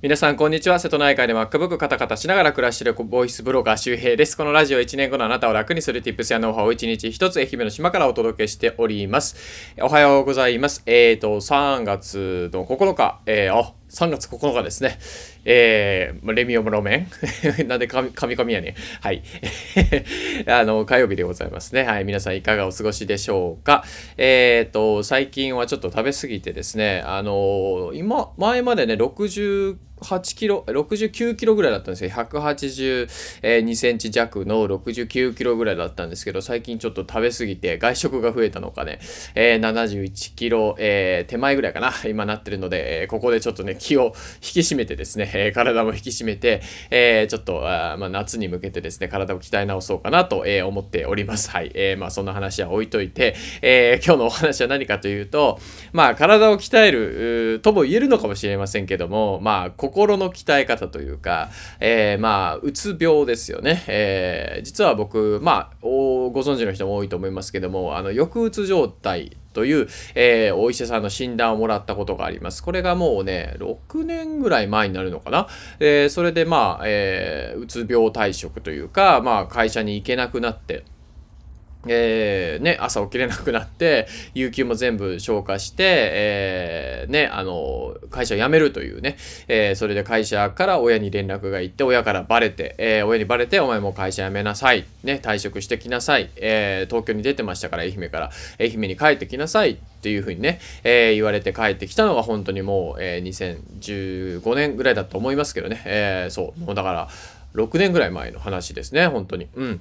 皆さん、こんにちは。瀬戸内海で MacBook カタカタしながら暮らしているボイスブロガー周平です。このラジオ1年後のあなたを楽にする Tips やノウハウを1日1つ愛媛の島からお届けしております。おはようございます。え、ー、と、3月の9日、えー、あ、3月9日ですね。えー、レミオムロメン なんで神々やねはい。あの、火曜日でございますね。はい。皆さんいかがお過ごしでしょうか。えっ、ー、と、最近はちょっと食べ過ぎてですね、あの今、前までね、60 8キロ、69キロぐらいだったんですよ。182センチ弱の69キロぐらいだったんですけど、最近ちょっと食べ過ぎて外食が増えたのかね、えー、71キロ、えー、手前ぐらいかな、今なってるので、えー、ここでちょっとね、気を引き締めてですね、え、体も引き締めて、え、ちょっと、あまあ、夏に向けてですね、体を鍛え直そうかなと、え、思っております。はい。えー、まあ、そんな話は置いといて、え、今日のお話は何かというと、まあ、体を鍛えるとも言えるのかもしれませんけども、まあ、心の鍛え方というか、えー、まあ、うつ病ですよね。えー、実は僕、まあ、ご存知の人も多いと思いますけども、あの、抑うつ状態という、えー、お医者さんの診断をもらったことがあります。これがもうね、6年ぐらい前になるのかな。えー、それでまあ、えー、うつ病退職というか、まあ、会社に行けなくなって、えー、ね、朝起きれなくなって、有給も全部消化して、えー、ね、あの、会社辞めるというね、えー、それで会社から親に連絡が行って、親からバレて、えー、親にバレて、お前も会社辞めなさい、ね、退職してきなさい、えー、東京に出てましたから、愛媛から、愛媛に帰ってきなさいっていうふうにね、えー、言われて帰ってきたのが本当にもう、えー、2015年ぐらいだと思いますけどね、えー、そう、もうだから、6年ぐらい前の話ですね、本当に。うん。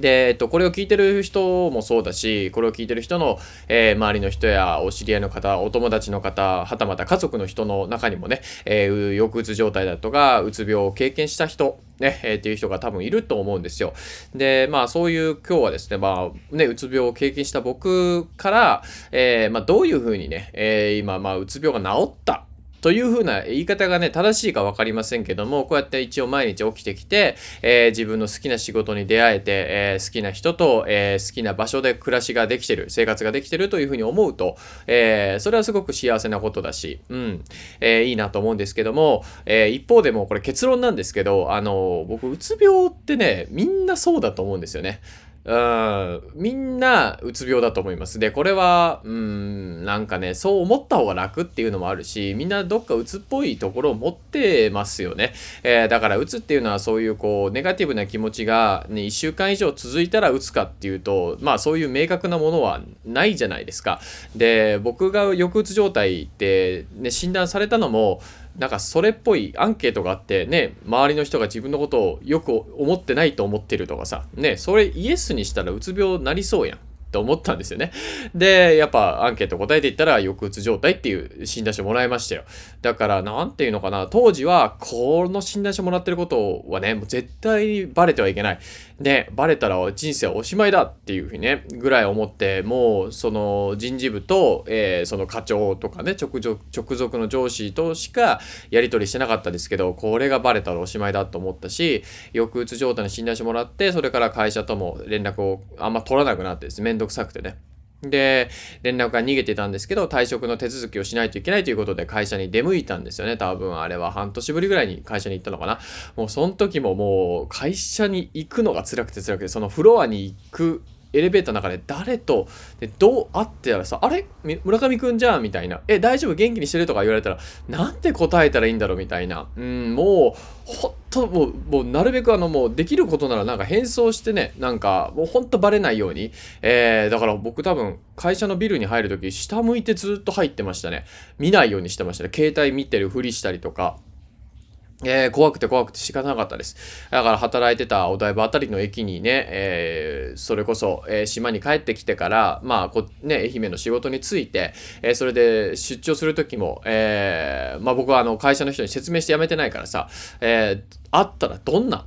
で、えっと、これを聞いてる人もそうだし、これを聞いてる人の、えー、周りの人やお知り合いの方、お友達の方、はたまた家族の人の中にもね、えー、抑うつ状態だとか、うつ病を経験した人、ね、えー、っていう人が多分いると思うんですよ。で、まあそういう今日はですね、まあね、うつ病を経験した僕から、えー、まあどういうふうにね、えー、今、まあうつ病が治ったというふうな言い方がね、正しいか分かりませんけども、こうやって一応毎日起きてきて、えー、自分の好きな仕事に出会えて、えー、好きな人と、えー、好きな場所で暮らしができてる、生活ができてるというふうに思うと、えそれはすごく幸せなことだし、うん、えいいなと思うんですけども、え一方でもこれ結論なんですけど、あの僕、うつ病ってね、みんなそうだと思うんですよね。みんなうつ病だと思います。で、これは、うん、なんかね、そう思った方が楽っていうのもあるし、みんなどっかうつっぽいところを持ってますよね。えー、だからうつっていうのはそういうこう、ネガティブな気持ちが、ね、1週間以上続いたらうつかっていうと、まあそういう明確なものはないじゃないですか。で、僕が抑うつ状態って、ね、診断されたのも、なんかそれっぽいアンケートがあってね、周りの人が自分のことをよく思ってないと思ってるとかさ、ね、それイエスにしたらうつ病になりそうやん。って思ったんですよね。で、やっぱアンケート答えていったら抑うつ状態っていう診断書もらいましたよ。だから、なんていうのかな、当時はこの診断書もらってることはね、もう絶対にバレてはいけない。で、バレたら人生はおしまいだっていうふうにね、ぐらい思って、もうその人事部と、えー、その課長とかね、直直属の上司としかやり取りしてなかったですけど、これがバレたらおしまいだと思ったし、抑うつ状態に診断してもらって、それから会社とも連絡をあんま取らなくなってですね、めんどくさくてね。で、連絡が逃げてたんですけど、退職の手続きをしないといけないということで会社に出向いたんですよね。多分あれは半年ぶりぐらいに会社に行ったのかな。もうその時ももう会社に行くのが辛くて辛くて、そのフロアに行くエレベーターの中で誰とでどう会ってたらさ、あれ？村上くんじゃんみたいな。え、大丈夫？元気にしてる？とか言われたら、なんて答えたらいいんだろう？みたいな。うん、もう、ほんと、もう、もうなるべくあの、もうできることならなんか変装してね、なんか、もうほんとバレないように。えー、だから僕多分、会社のビルに入るとき、下向いてずっと入ってましたね。見ないようにしてましたね。携帯見てるふりしたりとか。えー、怖くて怖くて仕方なかったです。だから働いてたお台場あたりの駅にね、えー、それこそ、えー、島に帰ってきてから、まあこ、ね、愛媛の仕事について、え、それで出張する時も、え、まあ僕はあの会社の人に説明して辞めてないからさ、えー、会ったらどんな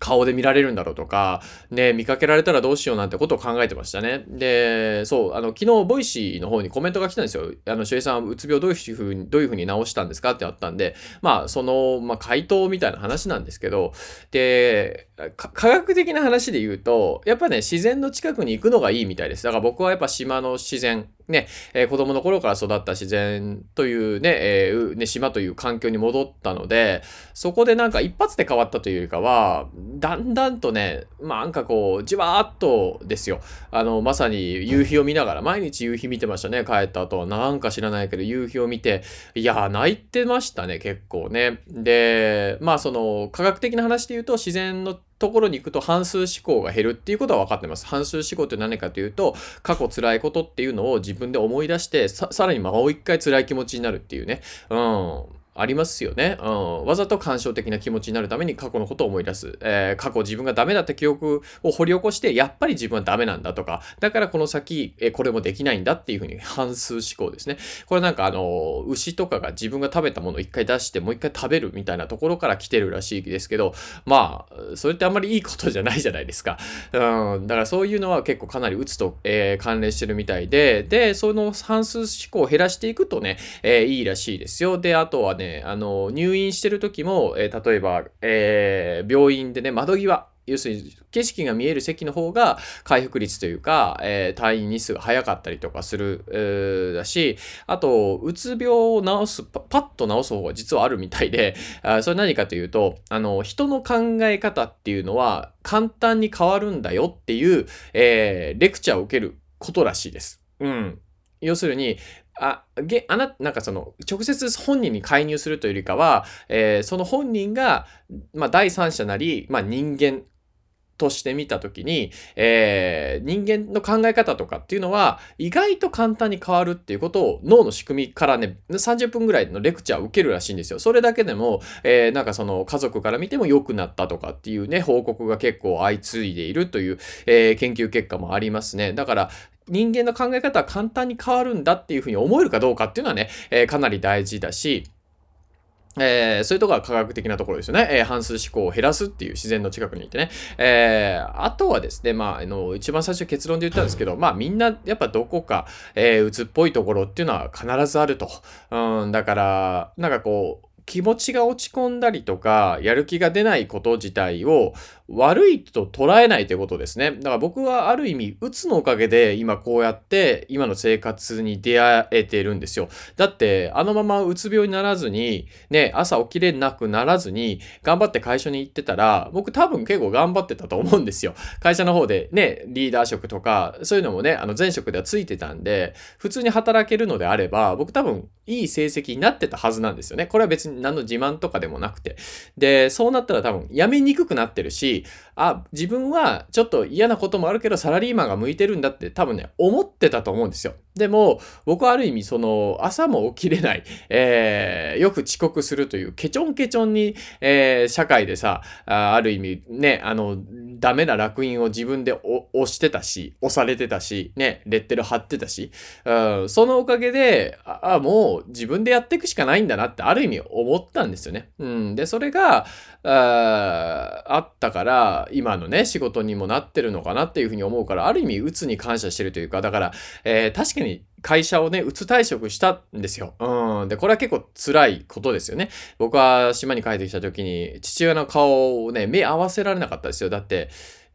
顔で見られるんだろうとか、ね、見かけられたらどうしようなんてことを考えてましたね。で、そう、あの、昨日、ボイシーの方にコメントが来たんですよ。あの、しゅえさん、うつ病どういうふうに、どういうふうに治したんですかってあったんで、まあ、その、まあ、回答みたいな話なんですけど、で、科学的な話で言うと、やっぱね、自然の近くに行くのがいいみたいです。だから僕はやっぱ島の自然、ね、えー、子供の頃から育った自然というね、えー、ね、島という環境に戻ったので、そこでなんか一発で変わったというよりかは、だんだんとね、まあなんかこう、じわーっとですよ。あの、まさに夕日を見ながら、毎日夕日見てましたね、帰った後は。なんか知らないけど、夕日を見て、いや、泣いてましたね、結構ね。で、まあその、科学的な話で言うと、自然のところに行くと半数思考が減るっていうことは分かってます。半数思考って何かというと、過去辛いことっていうのを自分で思い出して、さらにもう一回辛い気持ちになるっていうね。うん。ありますよね、うん。わざと感傷的な気持ちになるために過去のことを思い出す。えー、過去自分がダメだった記憶を掘り起こして、やっぱり自分はダメなんだとか、だからこの先、えー、これもできないんだっていうふうに反数思考ですね。これなんかあの、牛とかが自分が食べたものを一回出して、もう一回食べるみたいなところから来てるらしいですけど、まあ、それってあんまりいいことじゃないじゃないですか。うん、だからそういうのは結構かなり打つと、えー、関連してるみたいで、で、その反数思考を減らしていくとね、えいいらしいですよ。で、あとはね、ねあの、入院してる時も、えー、例えば、えー、病院でね、窓際、要するに景色が見える席の方が回復率というか、えー、退院日数が早かったりとかする、えー、だし、あと、うつ病を治すパ、パッと治す方が実はあるみたいで、あそれ何かというと、あの、人の考え方っていうのは簡単に変わるんだよっていう、えー、レクチャーを受けることらしいです。うん。要するに、あ、げ、あな、なんかその、直接本人に介入するというよりかは、えー、その本人が、まあ、第三者なり、まあ、人間として見たときに、えー、人間の考え方とかっていうのは、意外と簡単に変わるっていうことを脳の仕組みからね、30分ぐらいのレクチャーを受けるらしいんですよ。それだけでも、えー、なんかその家族から見ても良くなったとかっていうね、報告が結構相次いでいるという、えー、研究結果もありますね。だから、人間の考え方は簡単に変わるんだっていうふうに思えるかどうかっていうのはね、えー、かなり大事だし、えー、そういうところが科学的なところですよね。えー、半数思考を減らすっていう自然の近くにいてね。えー、あとはですね、まあ、あの、一番最初結論で言ったんですけど、まあ、みんなやっぱどこか、えー、鬱っぽいところっていうのは必ずあると。うん、だから、なんかこう、気持ちが落ち込んだりとか、やる気が出ないこと自体を悪いと捉えないということですね。だから僕はある意味、うつのおかげで今こうやって今の生活に出会えてるんですよ。だって、あのままうつ病にならずに、ね、朝起きれなくならずに、頑張って会社に行ってたら、僕多分結構頑張ってたと思うんですよ。会社の方でね、リーダー職とか、そういうのもね、あの前職ではついてたんで、普通に働けるのであれば、僕多分いい成績になってたはずなんですよね。これは別に何の自慢とかでもなくて。で、そうなったら多分辞めにくくなってるし、あ、自分はちょっと嫌なこともあるけどサラリーマンが向いてるんだって多分ね、思ってたと思うんですよ。でも、僕はある意味その朝も起きれない、えー、よく遅刻するというケチョンケチョンに、えー、社会でさ、あある意味ね、あの、ダメな楽印を自分で押してたし、押されてたし、ね、レッテル貼ってたし、うん、そのおかげで、あ、もう自分でやっていくしかないんだなってある意味思ったんですよね。うん、で、それが、ああったから、今のね、仕事にもなってるのかなっていうふうに思うから、ある意味、鬱に感謝してるというか、だから、えー、確かに会社をね、鬱退職したんですよ。うん。で、これは結構辛いことですよね。僕は島に帰ってきた時に、父親の顔をね、目合わせられなかったですよ。だって、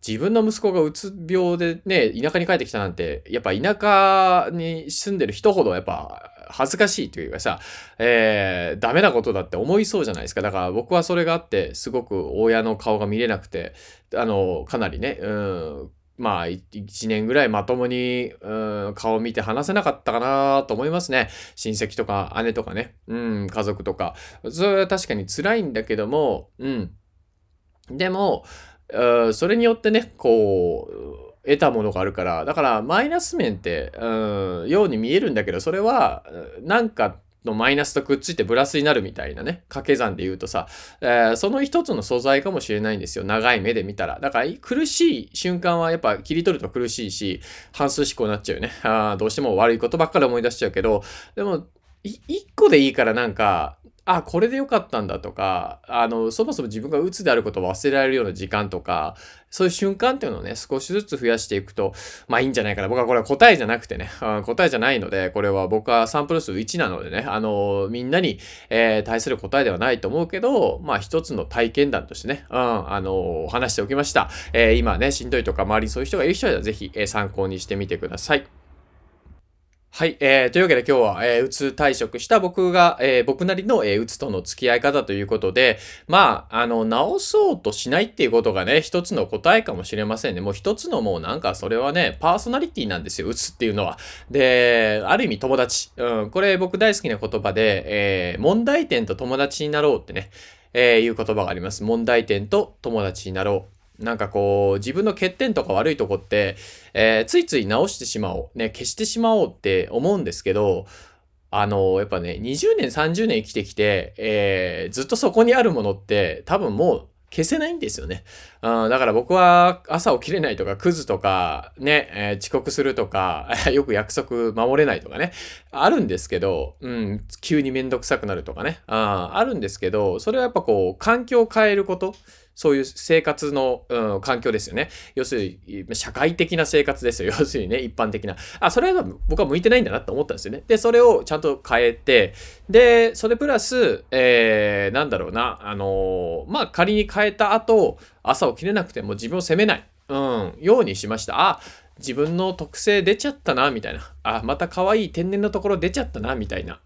自分の息子がうつ病でね、田舎に帰ってきたなんて、やっぱ田舎に住んでる人ほどやっぱ恥ずかしいというかさ、えー、ダメなことだって思いそうじゃないですか。だから僕はそれがあって、すごく親の顔が見れなくて、あの、かなりね、うん、まあ、一年ぐらいまともに、うん、顔見て話せなかったかなと思いますね。親戚とか姉とかね、うん、家族とか。それは確かに辛いんだけども、うん。でも、それによってね、こう、得たものがあるから、だからマイナス面って、うん、ように見えるんだけど、それは、なんかのマイナスとくっついてプラスになるみたいなね、掛け算で言うとさ、えー、その一つの素材かもしれないんですよ。長い目で見たら。だから苦しい瞬間はやっぱ切り取ると苦しいし、半数思考になっちゃうよね。あどうしても悪いことばっかり思い出しちゃうけど、でも、一個でいいからなんか、あ、これでよかったんだとか、あの、そもそも自分が鬱であることを忘れられるような時間とか、そういう瞬間っていうのをね、少しずつ増やしていくと、まあいいんじゃないかな。僕はこれは答えじゃなくてね、うん、答えじゃないので、これは僕はサンプル数1なのでね、あの、みんなに、えー、対する答えではないと思うけど、まあ一つの体験談としてね、うん、あの、話しておきました。えー、今ね、しんどいとか周りにそういう人がいる人はぜひ、えー、参考にしてみてください。はい、えー、というわけで今日は、えー、うつ退職した僕が、えー、僕なりの、えー、うつとの付き合い方ということで、まあ、あの、治そうとしないっていうことがね、一つの答えかもしれませんね。もう一つのもうなんかそれはね、パーソナリティなんですよ、うつっていうのは。で、ある意味友達。うん、これ僕大好きな言葉で、えー、問題点と友達になろうってね、えー、いう言葉があります。問題点と友達になろう。なんかこう、自分の欠点とか悪いとこって、えー、ついつい直してしまおう、ね、消してしまおうって思うんですけど、あの、やっぱね、20年、30年生きてきて、えー、ずっとそこにあるものって多分もう消せないんですよね。うん、だから僕は朝起きれないとか、クズとか、ね、えー、遅刻するとか、よく約束守れないとかね、あるんですけど、うん、急にめんどくさくなるとかね、ああるんですけど、それはやっぱこう、環境を変えること、そういう生活の、うん、環境ですよね。要するに、社会的な生活ですよ。要するにね、一般的な。あ、それは僕は向いてないんだなって思ったんですよね。で、それをちゃんと変えて、で、それプラス、えー、なんだろうな、あのー、まあ、仮に変えた後、朝起きれなくても自分を責めない、うん、ようにしました。あ、自分の特性出ちゃったな、みたいな。あ、また可愛い天然のところ出ちゃったな、みたいな。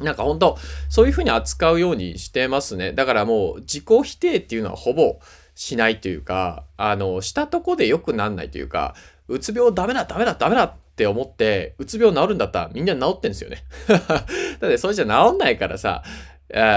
なんか本当そういうふうに扱うようにしてますね。だからもう自己否定っていうのはほぼしないというか、あの、したとこで良くなんないというか、うつ病ダメだ、ダメだ、ダメだって思って、うつ病治るんだったらみんな治ってんですよね。だってそれじゃ治んないからさ、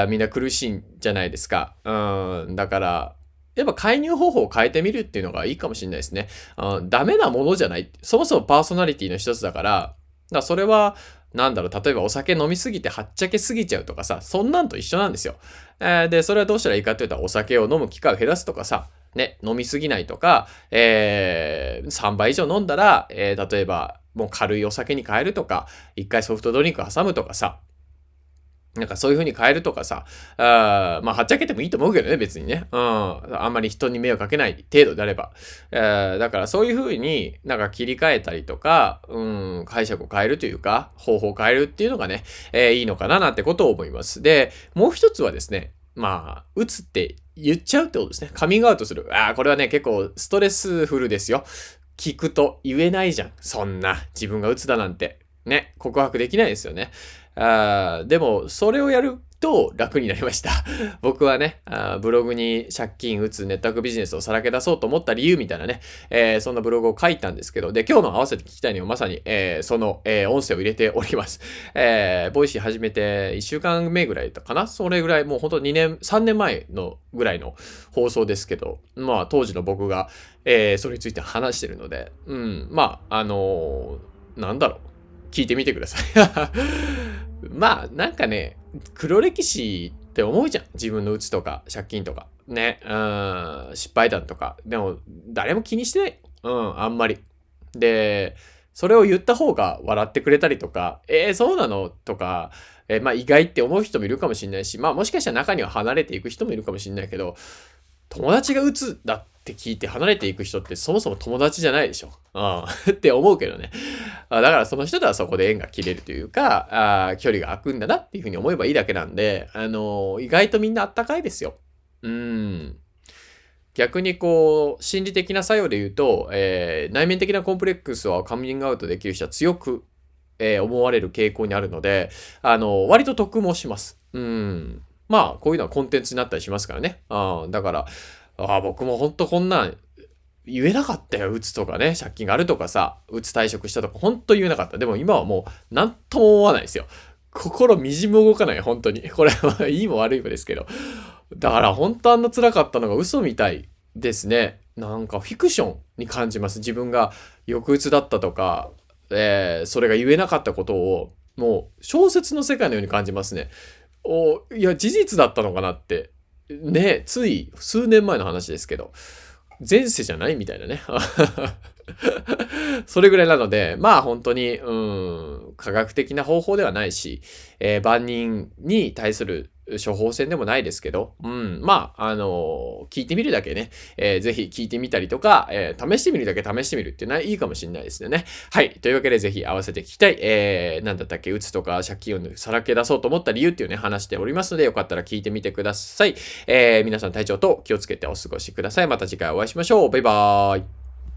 みんな苦しいんじゃないですか。うん、だから、やっぱ介入方法を変えてみるっていうのがいいかもしれないですね。うん、ダメなものじゃない。そもそもパーソナリティの一つだから、だからそれはなんだろう、例えばお酒飲みすぎてはっちゃけすぎちゃうとかさ、そんなんと一緒なんですよ。えー、で、それはどうしたらいいかって言ったら、お酒を飲む機会を減らすとかさ、ね、飲みすぎないとか、えー、3倍以上飲んだら、えー、例えば、もう軽いお酒に変えるとか、一回ソフトドリンク挟むとかさ、なんかそういう風に変えるとかさ、あまあ、はっちゃけてもいいと思うけどね、別にね。うん。あんまり人に迷惑かけない程度であれば。えだからそういう風になんか切り替えたりとか、うん、解釈を変えるというか、方法を変えるっていうのがね、えー、いいのかななんてことを思います。で、もう一つはですね、まあ、打つって言っちゃうってことですね。カミングアウトする。ああ、これはね、結構ストレスフルですよ。聞くと言えないじゃん。そんな。自分が打つだなんて。ね、告白できないですよね。あでも、それをやると楽になりました。僕はねあ、ブログに借金、うつ、ネットワークビジネスをさらけ出そうと思った理由みたいなね、えー、そんなブログを書いたんですけど、で、今日の合わせて聞きたいにはまさに、えー、その、えー、音声を入れております。えー、ボイシー始めて1週間目ぐらいかな？それぐらい、もうほんと2年、3年前のぐらいの放送ですけど、まあ当時の僕が、えー、それについて話してるので、うん、まあ、あのー、なんだろう。聞いてみてください まあ、なんかね、黒歴史って思うじゃん。自分のうつとか、借金とか。ね。うん、失敗談とか。でも、誰も気にしてない。うん、あんまり。で、それを言った方が笑ってくれたりとか、えー、そうなの？とか、えー、まあ意外って思う人もいるかもしれないし、まあもしかしたら中には離れていく人もいるかもしれないけど、友達が鬱だっって聞いて離れていく人ってそもそも友達じゃないでしょ。うん。って思うけどね。だからその人とはそこで縁が切れるというか、あ距離が空くんだなっていうふうに思えばいいだけなんで、あのー、意外とみんなあったかいですよ。うん。逆にこう、心理的な作用で言うと、えー、内面的なコンプレックスをカミングアウトできる人は強く、えー、思われる傾向にあるので、あの、割と得もします。うん。まあ、こういうのはコンテンツになったりしますからね。あだから、ああ僕もほんとこんなん言えなかったよ。うつとかね、借金があるとかさ、うつ退職したとか、ほんと言えなかった。でも今はもう、なんとも思わないですよ。心みじも動かない、本当に。これはいいも悪いもですけど。だから本当あんな辛かったのが嘘みたいですね。なんかフィクションに感じます。自分が抑うつだったとか、えー、それが言えなかったことを、もう小説の世界のように感じますね。おいや、事実だったのかなって。ね、つい数年前の話ですけど、前世じゃないみたいなね。それぐらいなので、まあ本当に、うん、科学的な方法ではないし、えー、万人に対する処方箋でもないですけど、うん、まあ、あのー、聞いてみるだけね、えー、ぜひ聞いてみたりとか、えー、試してみるだけ試してみるっていうのはいいかもしれないですよね。はい。というわけで、ぜひ合わせて聞きたい、えー、なんだったっけ、うつとか借金をさらけ出そうと思った理由っていうね、話しておりますので、よかったら聞いてみてください。えー、皆さん体調と気をつけてお過ごしください。また次回お会いしましょう。バイバーイ。